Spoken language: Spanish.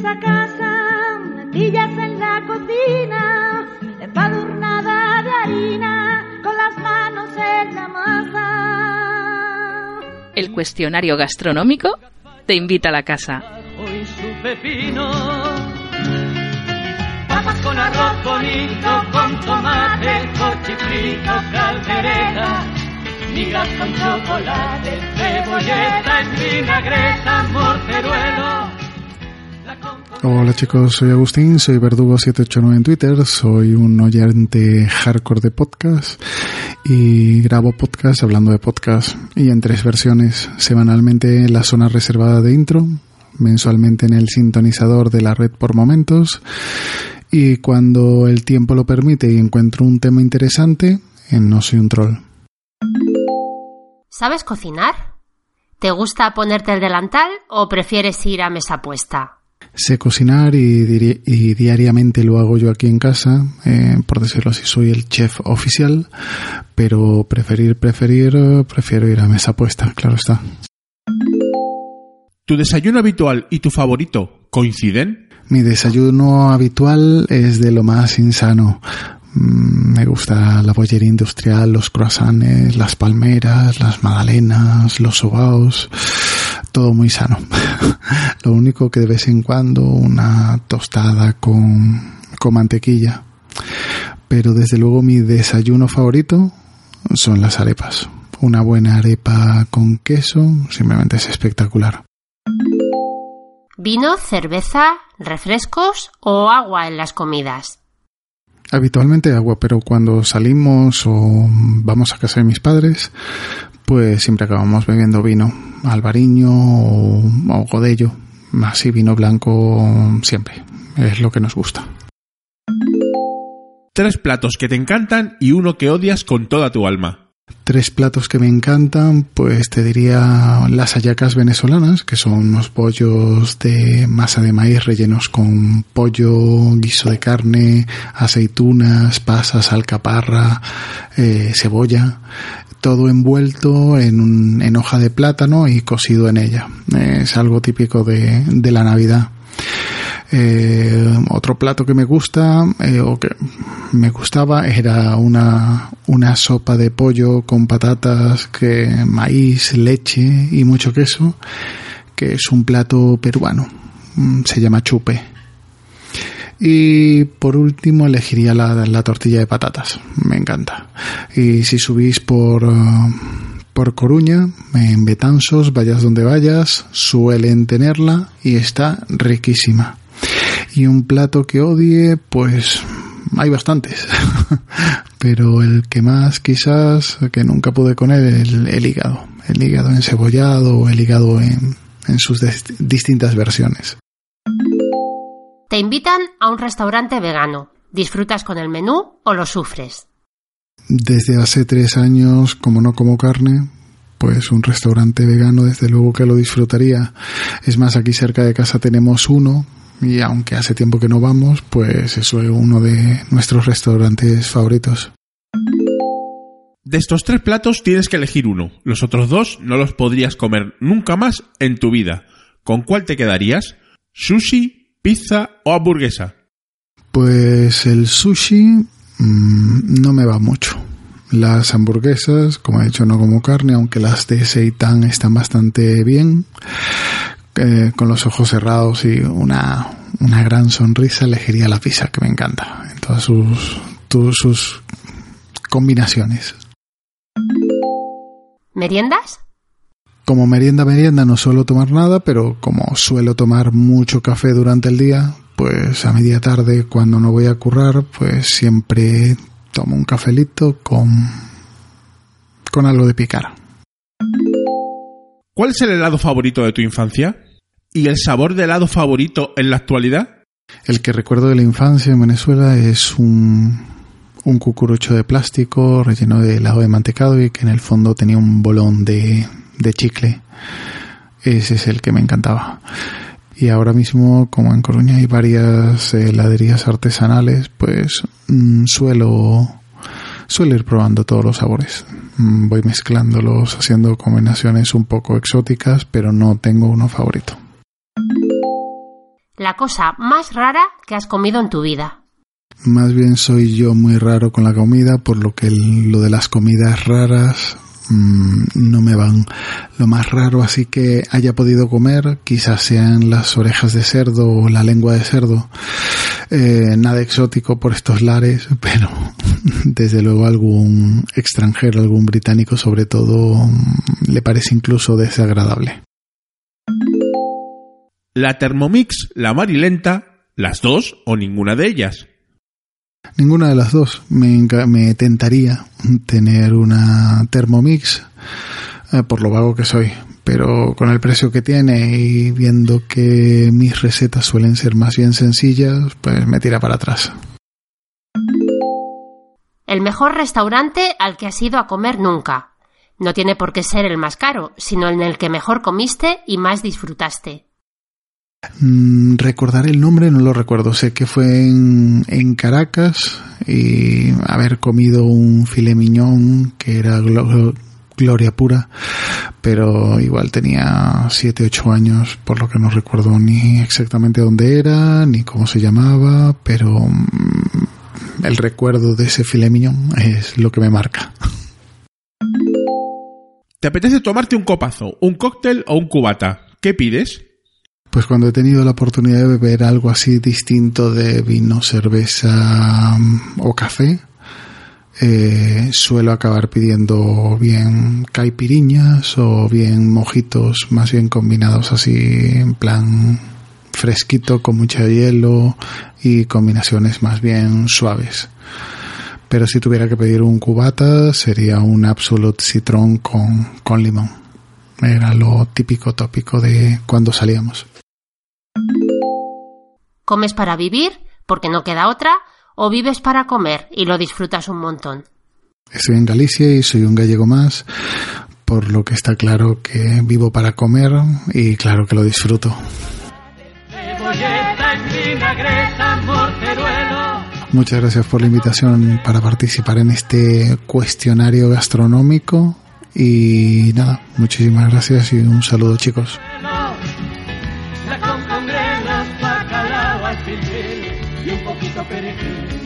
esa casa, lentillas en la cocina, empadurnada de harina, con las manos en la masa. El cuestionario gastronómico te invita a la casa. Hoy su pepino. Papas con arroz bonito, con tomate, cochifrito, caldereta. Migas con chocolate, cebolleta en vinagreta, Hola chicos, soy Agustín, soy Verdugo789 en Twitter, soy un oyente hardcore de podcast y grabo podcast hablando de podcast y en tres versiones, semanalmente en la zona reservada de intro, mensualmente en el sintonizador de la red por momentos y cuando el tiempo lo permite y encuentro un tema interesante, en No Soy un Troll. ¿Sabes cocinar? ¿Te gusta ponerte el delantal o prefieres ir a mesa puesta? Sé cocinar y, diri- y diariamente lo hago yo aquí en casa, eh, por decirlo así, soy el chef oficial, pero preferir, preferir, prefiero ir a mesa puesta, claro está. ¿Tu desayuno habitual y tu favorito coinciden? Mi desayuno habitual es de lo más insano. Mm, Me gusta la bollería industrial, los croissants, las palmeras, las magdalenas, los sobaos, todo muy sano. lo único que de vez en cuando una tostada con, con mantequilla. Pero desde luego mi desayuno favorito son las arepas. Una buena arepa con queso simplemente es espectacular. ¿Vino, cerveza, refrescos o agua en las comidas? Habitualmente agua, pero cuando salimos o vamos a casa de mis padres, pues siempre acabamos bebiendo vino, albariño o, o godello, así vino blanco siempre, es lo que nos gusta. Tres platos que te encantan y uno que odias con toda tu alma. Tres platos que me encantan, pues te diría las hallacas venezolanas, que son unos pollos de masa de maíz rellenos con pollo, guiso de carne, aceitunas, pasas, alcaparra, eh, cebolla, todo envuelto en, un- en hoja de plátano y cocido en ella. Es algo típico de, de la Navidad. Eh, otro plato que me gusta eh, o que me gustaba era una, una sopa de pollo con patatas, que maíz, leche y mucho queso, que es un plato peruano. Mm, Se llama chupe. Y por último elegiría la, la tortilla de patatas. Me encanta. Y si subís por, eh, por Coruña, en Betanzos, vayas donde vayas, suelen tenerla y está riquísima. Y un plato que odie, pues hay bastantes. Pero el que más quizás, que nunca pude con él, el, el hígado. El hígado encebollado o el hígado en, en sus dist- distintas versiones. Te invitan a un restaurante vegano. ¿Disfrutas con el menú o lo sufres? Desde hace tres años, como no como carne, pues un restaurante vegano desde luego que lo disfrutaría. Es más, aquí cerca de casa tenemos uno y aunque hace tiempo que no vamos, pues es uno de nuestros restaurantes favoritos. De estos tres platos tienes que elegir uno. Los otros dos no los podrías comer nunca más en tu vida. ¿Con cuál te quedarías? ¿Sushi, pizza o hamburguesa? Pues el sushi mm, no me va mucho. Las hamburguesas, como he dicho, no como carne, aunque las de seitan están bastante bien. Eh, con los ojos cerrados y una, una gran sonrisa elegiría la pizza, que me encanta, en todas sus, combinaciones. ¿Meriendas? Como merienda merienda no suelo tomar nada, pero como suelo tomar mucho café durante el día, pues a media tarde cuando no voy a currar, pues siempre tomo un cafelito con con algo de picar. ¿Cuál es el helado favorito de tu infancia? ¿Y el sabor de helado favorito en la actualidad? El que recuerdo de la infancia en Venezuela es un un cucurucho de plástico relleno de helado de mantecado y que en el fondo tenía un bolón de, de chicle. Ese es el que me encantaba. Y ahora mismo, como en Coruña hay varias heladerías artesanales, pues mm, suelo suelo ir probando todos los sabores. Mm, Voy mezclándolos, haciendo combinaciones un poco exóticas, pero no tengo uno favorito. La cosa más rara que has comido en tu vida. Más bien soy yo muy raro con la comida, por lo que lo de las comidas raras mm, no me van. Lo más raro así que haya podido comer quizás sean las orejas de cerdo o la lengua de cerdo. Eh, nada exótico por estos lares, pero desde luego algún extranjero, algún británico sobre todo, mm, le parece incluso desagradable. La Thermomix, la Marilenta, las dos o ninguna de ellas. Ninguna de las dos. Me, me tentaría tener una Thermomix, eh, por lo vago que soy. Pero con el precio que tiene y viendo que mis recetas suelen ser más bien sencillas, pues me tira para atrás. El mejor restaurante al que has ido a comer nunca. No tiene por qué ser el más caro, sino en el que mejor comiste y más disfrutaste. Mm, recordar el nombre no lo recuerdo. Sé que fue en, Caracas y haber comido un filet miñón que era glo- gloria pura, pero igual tenía 7, 8 años, por lo que no recuerdo ni exactamente dónde era, ni cómo se llamaba, pero mm, el recuerdo de ese filet miñón es lo que me marca. ¿Te apetece tomarte un copazo, un cóctel o un cubata? ¿Qué pides? Pues cuando he tenido la oportunidad de beber algo así distinto de vino, cerveza mm, o café, eh, suelo acabar pidiendo bien caipiriñas o bien mojitos más bien combinados así en plan fresquito con mucho hielo y combinaciones más bien suaves. Pero si tuviera que pedir un cubata sería un Absolute Citron con, con limón. Era lo típico tópico de cuando salíamos. ¿Comes para vivir, porque no queda otra, o vives para comer y lo disfrutas un montón? Estoy en Galicia y soy un gallego más, por lo que está claro que vivo para comer y claro que lo disfruto. Muchas gracias por la invitación para participar en este cuestionario gastronómico y nada, muchísimas gracias y un saludo chicos. Y un poquito perejil.